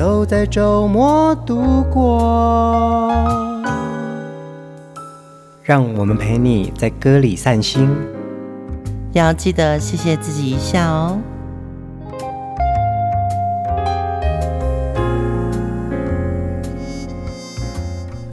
都在周末度过，让我们陪你在歌里散心，要记得谢谢自己一下哦。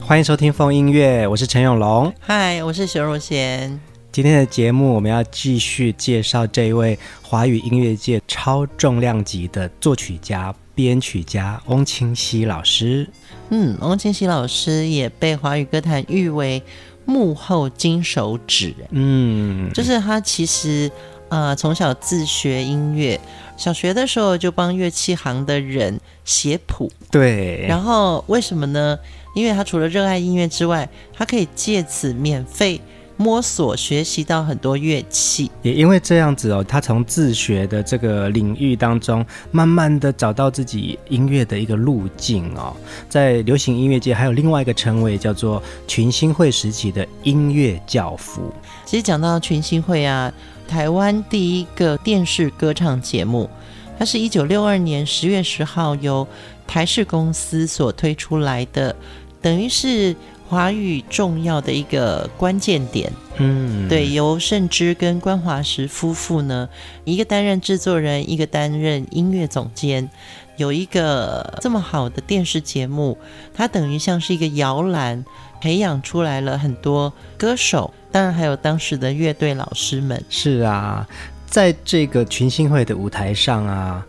欢迎收听风音乐，我是陈永龙，嗨，我是熊汝贤。今天的节目我们要继续介绍这一位华语音乐界超重量级的作曲家。编曲家翁清溪老师，嗯，翁清溪老师也被华语歌坛誉为幕后金手指，嗯，就是他其实呃从小自学音乐，小学的时候就帮乐器行的人写谱，对，然后为什么呢？因为他除了热爱音乐之外，他可以借此免费。摸索学习到很多乐器，也因为这样子哦，他从自学的这个领域当中，慢慢的找到自己音乐的一个路径哦。在流行音乐界，还有另外一个称谓叫做群星会时期的音乐教父。其实讲到群星会啊，台湾第一个电视歌唱节目，它是一九六二年十月十号由台视公司所推出来的，等于是。华语重要的一个关键点，嗯，对，由盛之跟关华石夫妇呢，一个担任制作人，一个担任音乐总监，有一个这么好的电视节目，它等于像是一个摇篮，培养出来了很多歌手，当然还有当时的乐队老师们。是啊，在这个群星会的舞台上啊。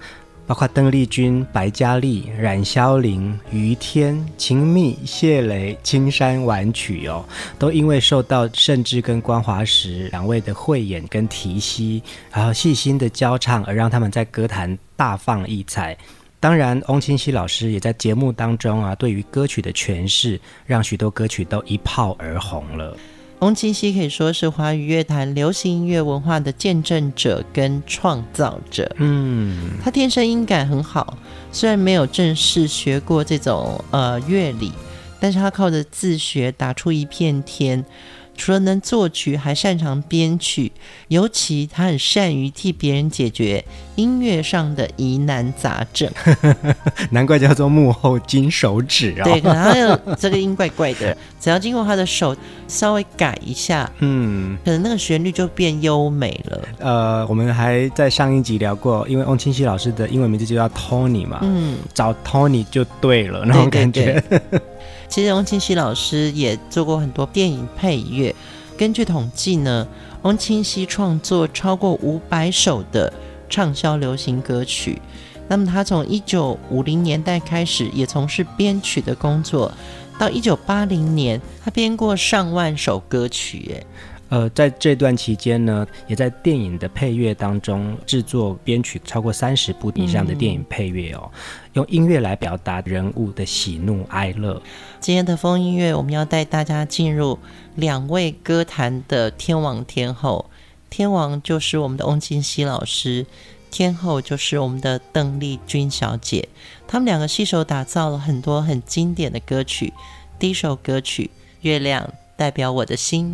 包括邓丽君、白嘉莉、冉萧琳、于天、秦密、谢雷、青山婉曲哦，都因为受到盛之跟关华时两位的慧眼跟提携，然后细心的教唱，而让他们在歌坛大放异彩。当然，翁清溪老师也在节目当中啊，对于歌曲的诠释，让许多歌曲都一炮而红了。翁清溪可以说是华语乐坛流行音乐文化的见证者跟创造者。嗯，他天生音感很好，虽然没有正式学过这种呃乐理，但是他靠着自学打出一片天。除了能作曲，还擅长编曲，尤其他很善于替别人解决音乐上的疑难杂症。难怪叫做幕后金手指啊、哦！对，可能他有这个音怪怪的，只要经过他的手稍微改一下，嗯，可能那个旋律就变优美了。呃，我们还在上一集聊过，因为翁清溪老师的英文名字就叫 Tony 嘛，嗯，找 Tony 就对了，那种感觉。对对对其实翁清溪老师也做过很多电影配乐。根据统计呢，翁清溪创作超过五百首的畅销流行歌曲。那么他从一九五零年代开始也从事编曲的工作，到一九八零年，他编过上万首歌曲。哎。呃，在这段期间呢，也在电影的配乐当中制作编曲超过三十部以上的电影配乐哦，用音乐来表达人物的喜怒哀乐。今天的风音乐，我们要带大家进入两位歌坛的天王天后，天王就是我们的翁清溪老师，天后就是我们的邓丽君小姐。他们两个携手打造了很多很经典的歌曲。第一首歌曲《月亮代表我的心》。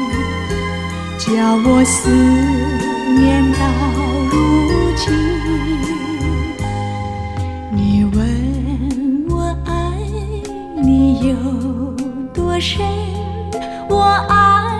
叫我思念到如今。你问我爱你有多深，我爱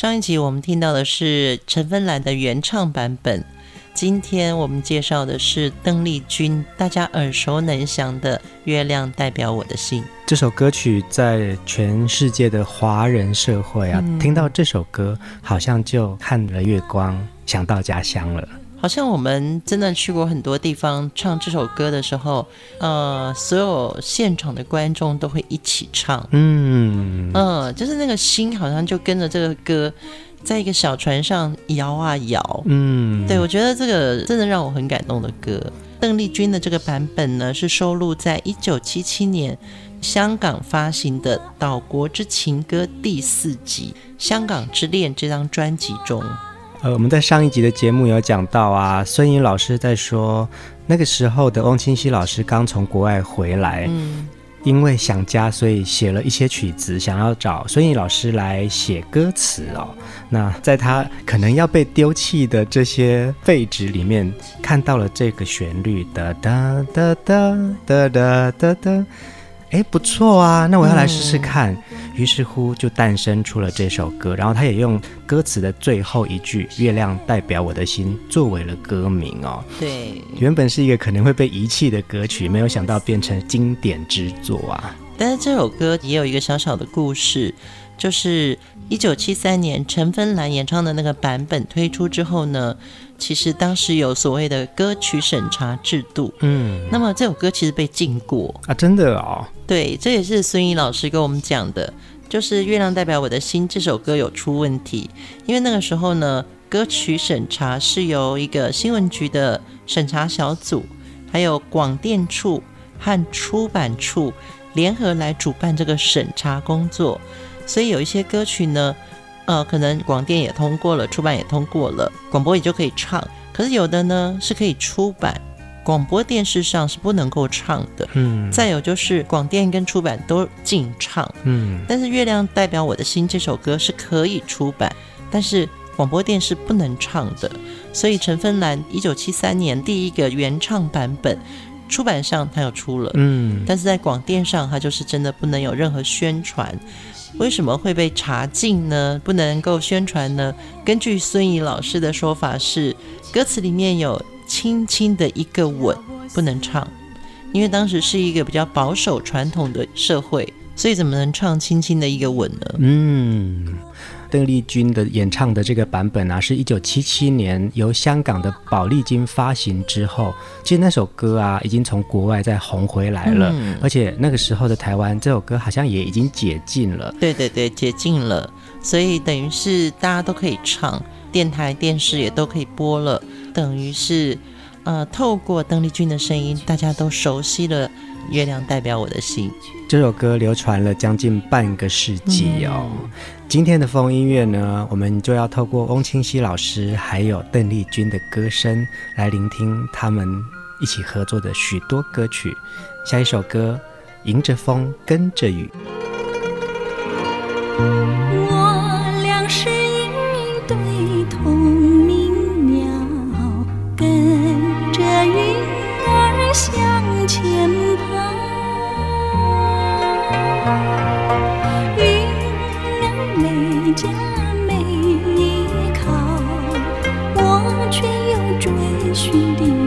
上一集我们听到的是陈芬兰的原唱版本。今天我们介绍的是邓丽君，大家耳熟能详的《月亮代表我的心》这首歌曲，在全世界的华人社会啊，嗯、听到这首歌，好像就看了月光，想到家乡了。好像我们真的去过很多地方，唱这首歌的时候，呃，所有现场的观众都会一起唱。嗯嗯、呃，就是那个心，好像就跟着这个歌。在一个小船上摇啊摇，嗯，对，我觉得这个真的让我很感动的歌。邓丽君的这个版本呢，是收录在一九七七年香港发行的《岛国之情歌》第四集《香港之恋》这张专辑中。呃，我们在上一集的节目有讲到啊，孙颖老师在说那个时候的翁清溪老师刚从国外回来。嗯因为想家，所以写了一些曲子，想要找孙颖老师来写歌词哦。那在他可能要被丢弃的这些废纸里面，看到了这个旋律，哒哒哒哒哒哒哒哒。哎，不错啊，那我要来试试看。嗯、于是乎，就诞生出了这首歌。然后他也用歌词的最后一句“月亮代表我的心”作为了歌名哦。对，原本是一个可能会被遗弃的歌曲，没有想到变成经典之作啊。但是这首歌也有一个小小的故事，就是一九七三年陈芬兰演唱的那个版本推出之后呢。其实当时有所谓的歌曲审查制度，嗯，那么这首歌其实被禁过啊，真的哦。对，这也是孙怡老师跟我们讲的，就是《月亮代表我的心》这首歌有出问题，因为那个时候呢，歌曲审查是由一个新闻局的审查小组，还有广电处和出版处联合来主办这个审查工作，所以有一些歌曲呢。呃，可能广电也通过了，出版也通过了，广播也就可以唱。可是有的呢是可以出版，广播电视上是不能够唱的。嗯，再有就是广电跟出版都禁唱。嗯，但是《月亮代表我的心》这首歌是可以出版，但是广播电视不能唱的。所以陈芬兰一九七三年第一个原唱版本出版上他有出了，嗯，但是在广电上他就是真的不能有任何宣传。为什么会被查禁呢？不能够宣传呢？根据孙怡老师的说法是，歌词里面有轻轻的一个吻不能唱，因为当时是一个比较保守传统的社会，所以怎么能唱轻轻的一个吻呢？嗯。邓丽君的演唱的这个版本啊，是一九七七年由香港的宝丽金发行之后，其实那首歌啊，已经从国外再红回来了，嗯、而且那个时候的台湾，这首歌好像也已经解禁了。对对对，解禁了，所以等于是大家都可以唱，电台、电视也都可以播了，等于是呃，透过邓丽君的声音，大家都熟悉了《月亮代表我的心》这首歌，流传了将近半个世纪哦。嗯今天的风音乐呢，我们就要透过翁清溪老师还有邓丽君的歌声来聆听他们一起合作的许多歌曲。下一首歌，迎着风，跟着雨。我俩是一对同鸣鸟，跟着云儿向前跑。却又追寻的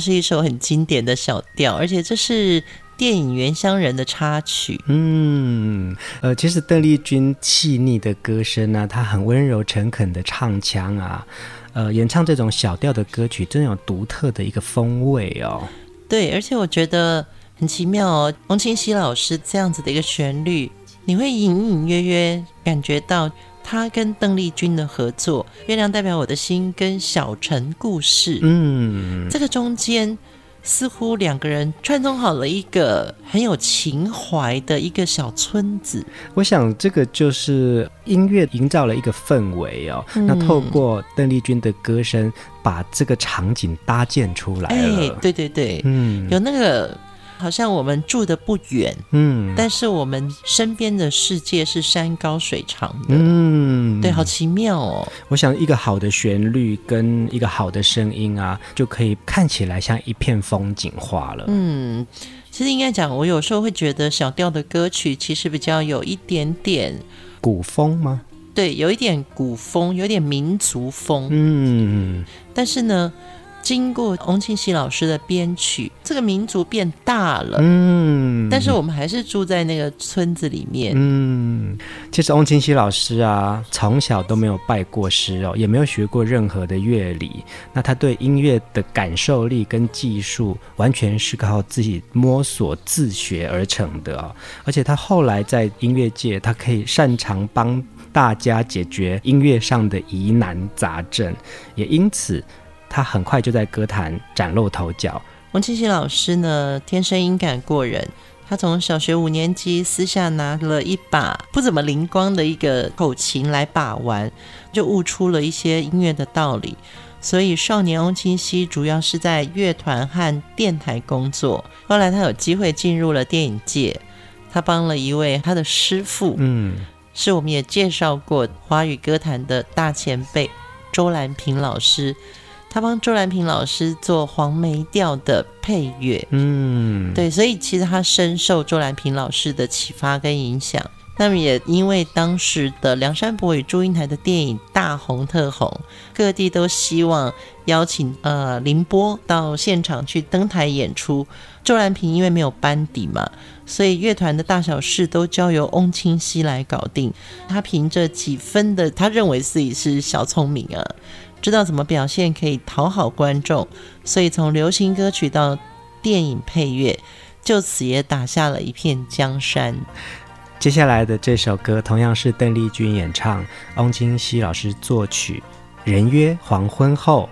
是一首很经典的小调，而且这是电影《原乡人》的插曲。嗯，呃，其实邓丽君细腻的歌声呢、啊，她很温柔诚恳的唱腔啊，呃，演唱这种小调的歌曲，真有独特的一个风味哦。对，而且我觉得很奇妙哦，翁清溪老师这样子的一个旋律，你会隐隐约约感觉到。他跟邓丽君的合作，《月亮代表我的心》跟《小城故事》，嗯，这个中间似乎两个人串通好了一个很有情怀的一个小村子。我想这个就是音乐营造了一个氛围哦。嗯、那透过邓丽君的歌声，把这个场景搭建出来了。哎，对对对，嗯，有那个。好像我们住的不远，嗯，但是我们身边的世界是山高水长的，嗯，对，好奇妙哦。我想一个好的旋律跟一个好的声音啊，就可以看起来像一片风景画了。嗯，其实应该讲，我有时候会觉得小调的歌曲其实比较有一点点古风吗？对，有一点古风，有点民族风。嗯，但是呢。经过翁清溪老师的编曲，这个民族变大了，嗯，但是我们还是住在那个村子里面，嗯。其实翁清溪老师啊，从小都没有拜过师哦，也没有学过任何的乐理。那他对音乐的感受力跟技术，完全是靠自己摸索自学而成的哦。而且他后来在音乐界，他可以擅长帮大家解决音乐上的疑难杂症，也因此。他很快就在歌坛崭露头角。翁清溪老师呢，天生音感过人。他从小学五年级私下拿了一把不怎么灵光的一个口琴来把玩，就悟出了一些音乐的道理。所以少年翁清溪主要是在乐团和电台工作。后来他有机会进入了电影界，他帮了一位他的师傅，嗯，是我们也介绍过华语歌坛的大前辈周兰平老师。他帮周兰平老师做黄梅调的配乐，嗯，对，所以其实他深受周兰平老师的启发跟影响。那么也因为当时的梁山伯与祝英台的电影大红特红，各地都希望邀请呃林波到现场去登台演出。周兰平因为没有班底嘛，所以乐团的大小事都交由翁清溪来搞定。他凭着几分的，他认为自己是小聪明啊。知道怎么表现可以讨好观众，所以从流行歌曲到电影配乐，就此也打下了一片江山。接下来的这首歌同样是邓丽君演唱，翁清溪老师作曲，《人约黄昏后》。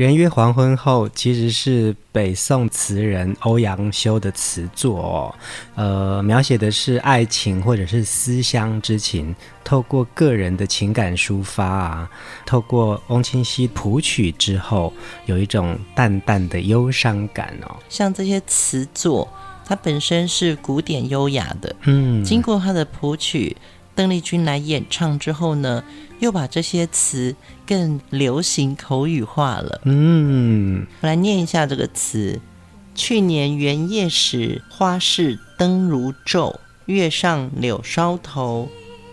人约黄昏后，其实是北宋词人欧阳修的词作哦，呃，描写的是爱情或者是思乡之情，透过个人的情感抒发啊，透过翁清溪谱曲之后，有一种淡淡的忧伤感哦。像这些词作，它本身是古典优雅的，嗯，经过他的谱曲。邓丽君来演唱之后呢，又把这些词更流行口语化了。嗯，我来念一下这个词：去年元夜时，花市灯如昼，月上柳梢头，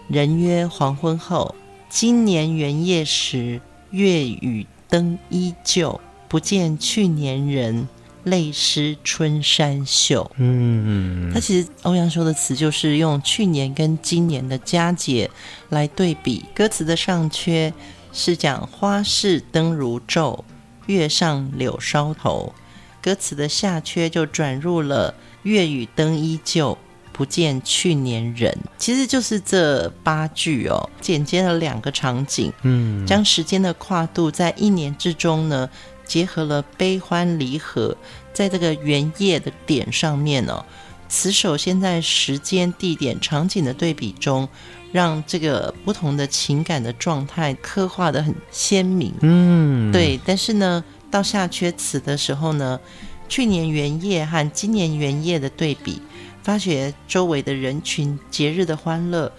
人约黄昏后。今年元夜时，月与灯依旧，不见去年人。泪湿春衫袖。嗯，他其实欧阳修的词就是用去年跟今年的佳节来对比。歌词的上阙是讲花市灯如昼，月上柳梢头；歌词的下阙就转入了月与灯依旧，不见去年人。其实就是这八句哦，剪接了两个场景，嗯，将时间的跨度在一年之中呢。结合了悲欢离合，在这个原夜的点上面呢、哦，词首先在时间、地点、场景的对比中，让这个不同的情感的状态刻画的很鲜明。嗯，对。但是呢，到下阙词的时候呢，去年元夜和今年元夜的对比，发觉周围的人群、节日的欢乐，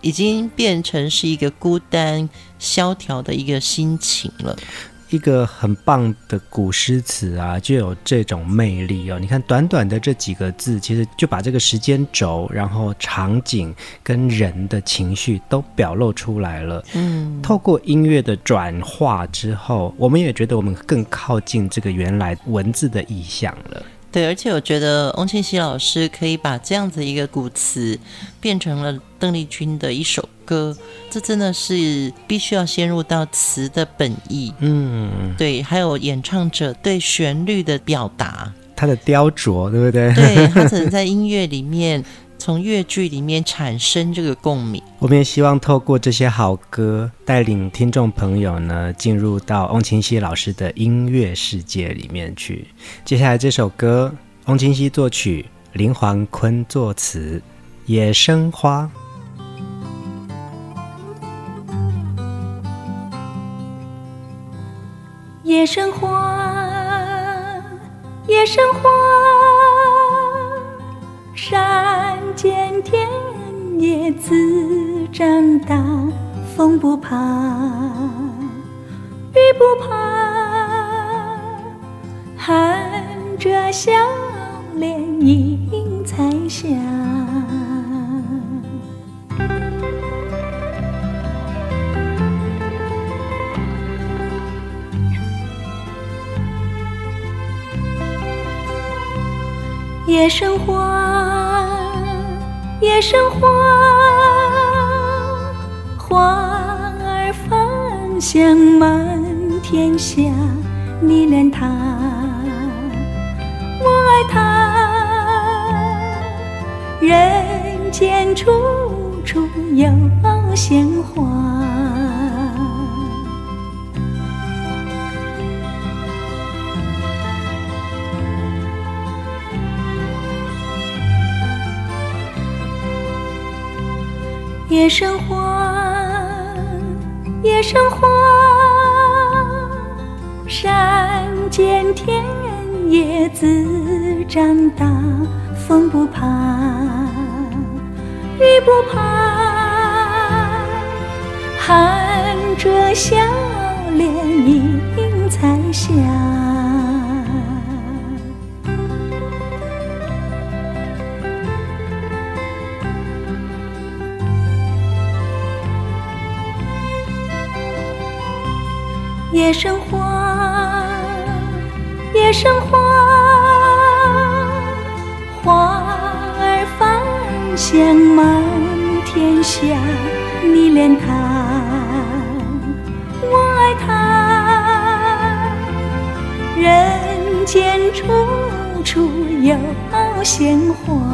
已经变成是一个孤单、萧条的一个心情了。一个很棒的古诗词啊，就有这种魅力哦。你看，短短的这几个字，其实就把这个时间轴，然后场景跟人的情绪都表露出来了。嗯，透过音乐的转化之后，我们也觉得我们更靠近这个原来文字的意象了。对，而且我觉得翁清溪老师可以把这样子一个古词变成了邓丽君的一首歌，这真的是必须要先入到词的本意。嗯，对，还有演唱者对旋律的表达，他的雕琢，对不对？对，他只能 在音乐里面。从乐剧里面产生这个共鸣，我们也希望透过这些好歌，带领听众朋友呢，进入到翁清溪老师的音乐世界里面去。接下来这首歌，翁清溪作曲，林桓坤作词，《野生花》。野生花，野生花。山见田野自长大，风不怕，雨不怕，含着笑脸迎彩霞。野生花，夜生花，花儿芳香满天下。你恋他，我爱他，人间处处有鲜花。野生花，野生花，山间田野自长大，风不怕，雨不怕，含着笑脸迎彩霞。野生花，野生花，花儿芳香满天下。你恋它，我爱它，人间处处有鲜花。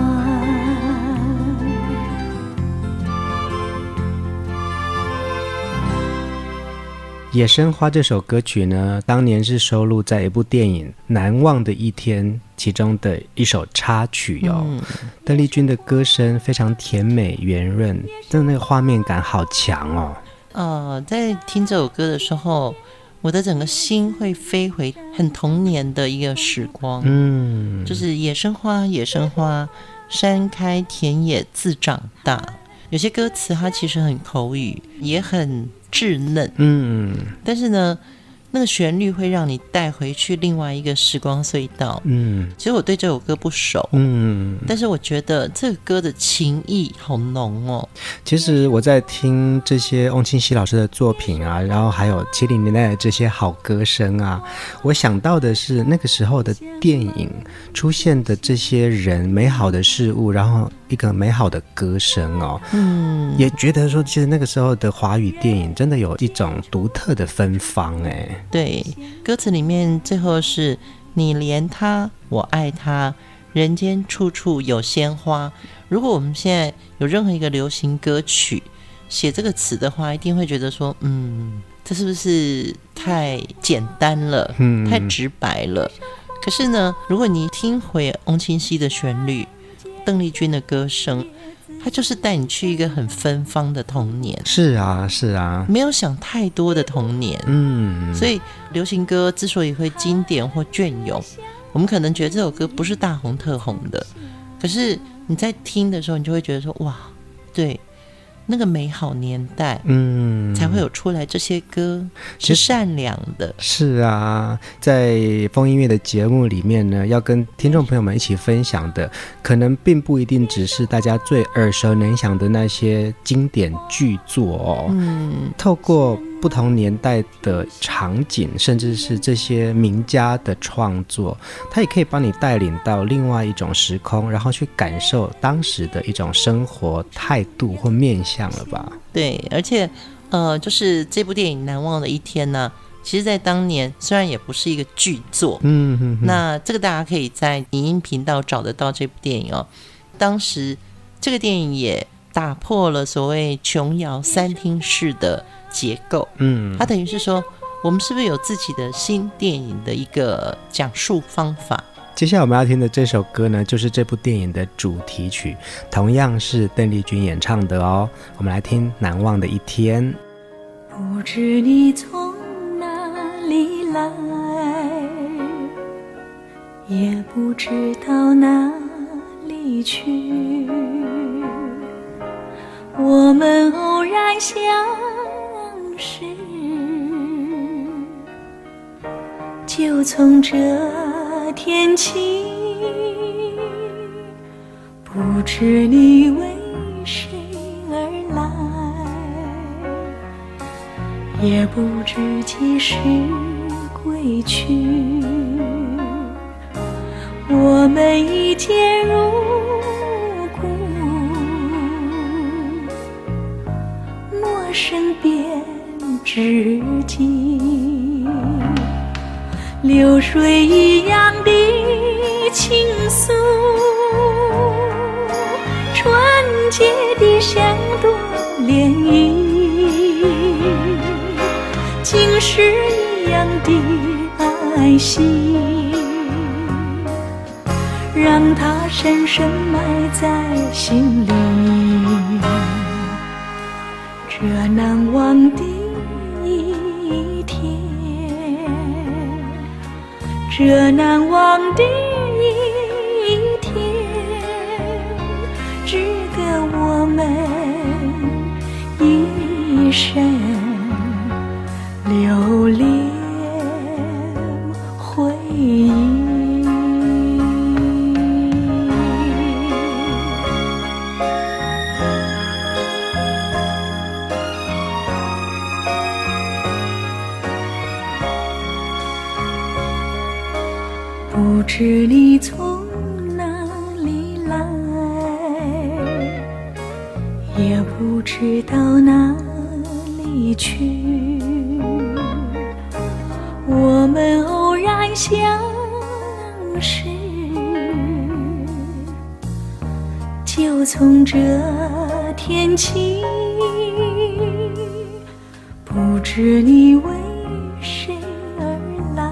野生花这首歌曲呢，当年是收录在一部电影《难忘的一天》其中的一首插曲哟、哦。邓丽君的歌声非常甜美圆润，真的那个画面感好强哦。呃，在听这首歌的时候，我的整个心会飞回很童年的一个时光。嗯，就是野生花，野生花，山开田野自长大。有些歌词它其实很口语，也很稚嫩，嗯，但是呢，那个旋律会让你带回去另外一个时光隧道，嗯。其实我对这首歌不熟，嗯，但是我觉得这个歌的情意好浓哦。其实我在听这些翁清溪老师的作品啊，然后还有七零年代的这些好歌声啊，我想到的是那个时候的电影出现的这些人、美好的事物，然后一个美好的歌声哦，嗯，也觉得说，其实那个时候的华语电影真的有一种独特的芬芳哎。对，歌词里面最后是你怜他，我爱他，人间处处有鲜花。如果我们现在有任何一个流行歌曲写这个词的话，一定会觉得说，嗯，这是不是太简单了，嗯，太直白了？可是呢，如果你听回翁清溪的旋律，邓丽君的歌声。它就是带你去一个很芬芳的童年，是啊，是啊，没有想太多的童年，嗯，所以流行歌之所以会经典或隽永，我们可能觉得这首歌不是大红特红的，可是你在听的时候，你就会觉得说，哇，对。那个美好年代，嗯，才会有出来这些歌，是善良的。是啊，在风音乐的节目里面呢，要跟听众朋友们一起分享的，可能并不一定只是大家最耳熟能详的那些经典巨作哦。嗯，透过。不同年代的场景，甚至是这些名家的创作，它也可以帮你带领到另外一种时空，然后去感受当时的一种生活态度或面向了吧？对，而且，呃，就是这部电影《难忘的一天》呢，其实，在当年虽然也不是一个巨作，嗯哼哼，那这个大家可以在影音频道找得到这部电影哦。当时这个电影也打破了所谓琼瑶三厅式的。结构，嗯，它等于是说，我们是不是有自己的新电影的一个讲述方法？接下来我们要听的这首歌呢，就是这部电影的主题曲，同样是邓丽君演唱的哦。我们来听《难忘的一天》。不知你从哪里来，也不知道哪里去，我们偶然相。识，就从这天起，不知你为谁而来，也不知几时归去，我们一见如身边。知己，流水一样的倾诉，纯洁的像朵涟漪，晶石一样的爱惜，让它深深埋在心里，这难忘的一天。这难忘的一天，值得我们一生留恋不知你为谁而来，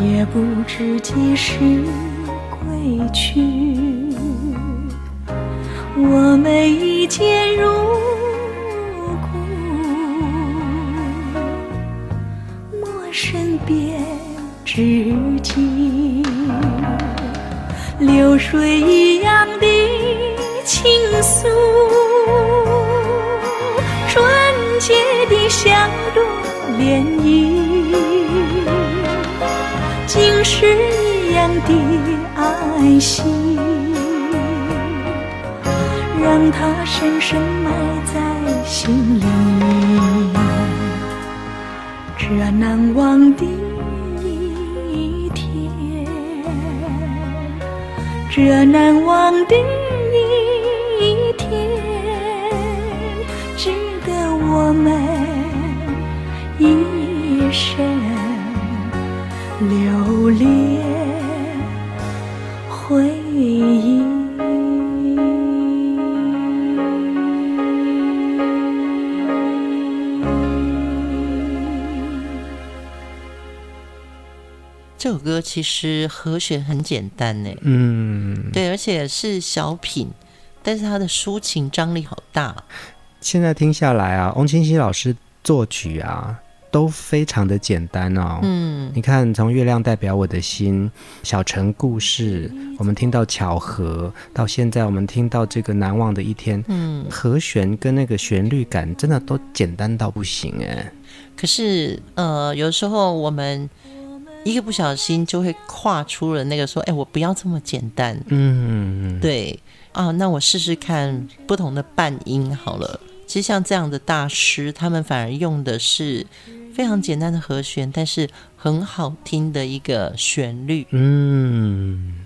也不知几时归去。我们一见如故，陌生变知己，流水一样。倾诉，纯洁的像朵涟漪，晶石一样的爱心。让它深深埋在心里。这难忘的一天，这难忘的首歌其实和弦很简单呢，嗯，对，而且是小品，但是它的抒情张力好大。现在听下来啊，翁清溪老师作曲啊都非常的简单哦。嗯，你看从《月亮代表我的心》、《小城故事》，我们听到巧合，到现在我们听到这个难忘的一天，嗯，和弦跟那个旋律感真的都简单到不行哎。可是呃，有时候我们。一个不小心就会跨出了那个说，哎，我不要这么简单。嗯，对啊，那我试试看不同的半音好了。其实像这样的大师，他们反而用的是非常简单的和弦，但是很好听的一个旋律。嗯。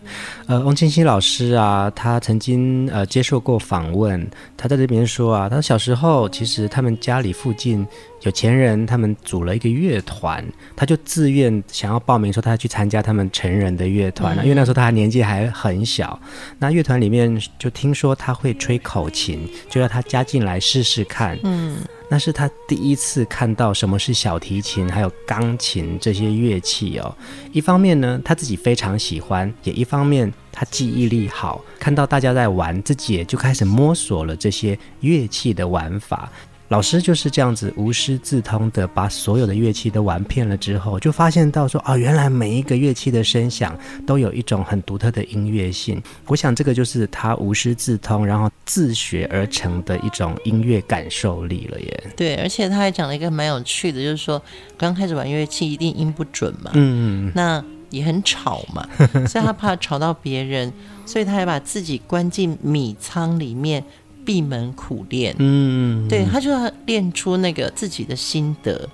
呃，翁清溪老师啊，他曾经呃接受过访问，他在这边说啊，他小时候其实他们家里附近有钱人，他们组了一个乐团，他就自愿想要报名，说他要去参加他们成人的乐团，嗯、因为那时候他年纪还很小。那乐团里面就听说他会吹口琴，就让他加进来试试看。嗯。那是他第一次看到什么是小提琴，还有钢琴这些乐器哦。一方面呢，他自己非常喜欢，也一方面他记忆力好，看到大家在玩，自己也就开始摸索了这些乐器的玩法。老师就是这样子无师自通的把所有的乐器都玩遍了之后，就发现到说啊，原来每一个乐器的声响都有一种很独特的音乐性。我想这个就是他无师自通，然后自学而成的一种音乐感受力了耶。对，而且他还讲了一个蛮有趣的，就是说刚开始玩乐器一定音不准嘛，嗯，那也很吵嘛，所以他怕吵到别人，所以他还把自己关进米仓里面。闭门苦练，嗯，对，他就要练出那个自己的心得。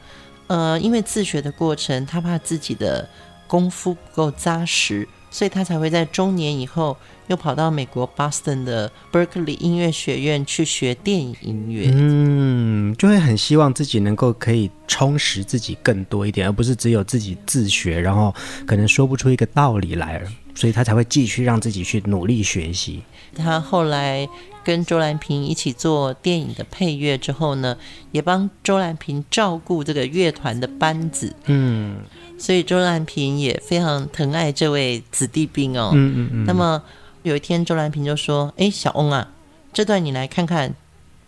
呃，因为自学的过程，他怕自己的功夫不够扎实，所以他才会在中年以后又跑到美国 Boston 的 Berkeley 音乐学院去学电影音乐。嗯，就会很希望自己能够可以充实自己更多一点，而不是只有自己自学，然后可能说不出一个道理来，所以他才会继续让自己去努力学习。他后来。跟周兰平一起做电影的配乐之后呢，也帮周兰平照顾这个乐团的班子。嗯，所以周兰平也非常疼爱这位子弟兵哦。嗯嗯嗯。那么有一天，周兰平就说：“哎，小翁啊，这段你来看看，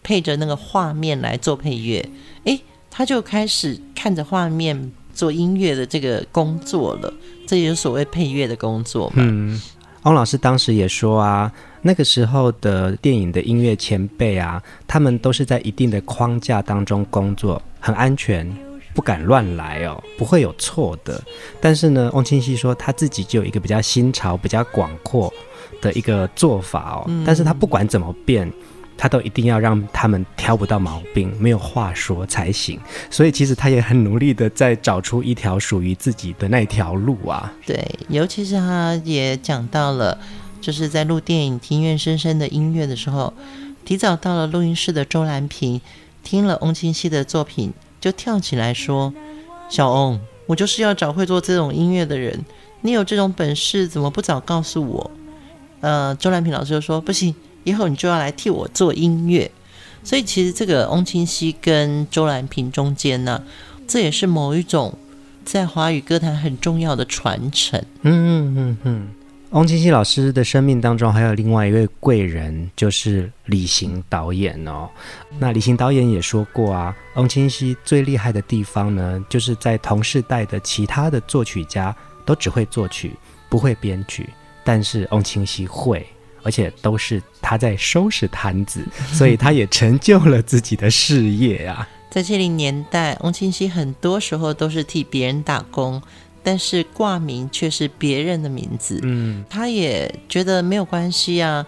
配着那个画面来做配乐。”哎，他就开始看着画面做音乐的这个工作了。这也是所谓配乐的工作嘛。嗯，翁老师当时也说啊。那个时候的电影的音乐前辈啊，他们都是在一定的框架当中工作，很安全，不敢乱来哦，不会有错的。但是呢，翁清溪说他自己就有一个比较新潮、比较广阔的一个做法哦。但是他不管怎么变，他都一定要让他们挑不到毛病，没有话说才行。所以其实他也很努力的在找出一条属于自己的那条路啊。对，尤其是他也讲到了。就是在录电影《庭院深深的音乐》的时候，提早到了录音室的周兰萍听了翁清溪的作品，就跳起来说：“小翁，我就是要找会做这种音乐的人，你有这种本事，怎么不早告诉我？”呃，周兰萍老师就说：“不行，以后你就要来替我做音乐。”所以其实这个翁清溪跟周蓝萍中间呢，这也是某一种在华语歌坛很重要的传承。嗯嗯嗯嗯。翁清溪老师的生命当中还有另外一位贵人，就是李行导演哦。那李行导演也说过啊，翁清溪最厉害的地方呢，就是在同世代的其他的作曲家都只会作曲，不会编曲，但是翁清溪会，而且都是他在收拾摊子，所以他也成就了自己的事业啊。在七零年代，翁清溪很多时候都是替别人打工。但是挂名却是别人的名字，嗯，他也觉得没有关系啊。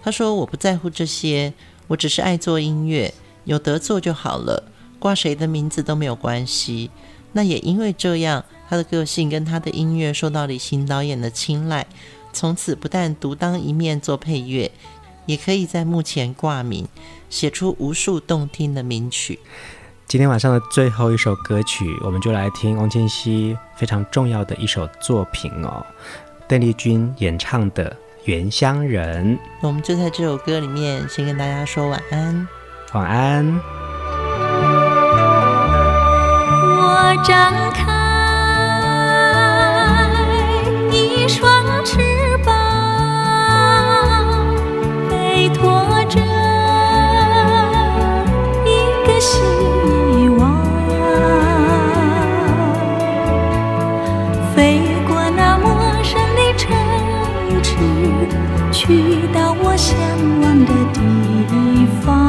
他说：“我不在乎这些，我只是爱做音乐，有得做就好了，挂谁的名字都没有关系。”那也因为这样，他的个性跟他的音乐受到李行导演的青睐，从此不但独当一面做配乐，也可以在幕前挂名，写出无数动听的名曲。今天晚上的最后一首歌曲，我们就来听翁清溪非常重要的一首作品哦，邓丽君演唱的《原乡人》。我们就在这首歌里面先跟大家说晚安，晚安。我张开一双翅去到我向往的地方。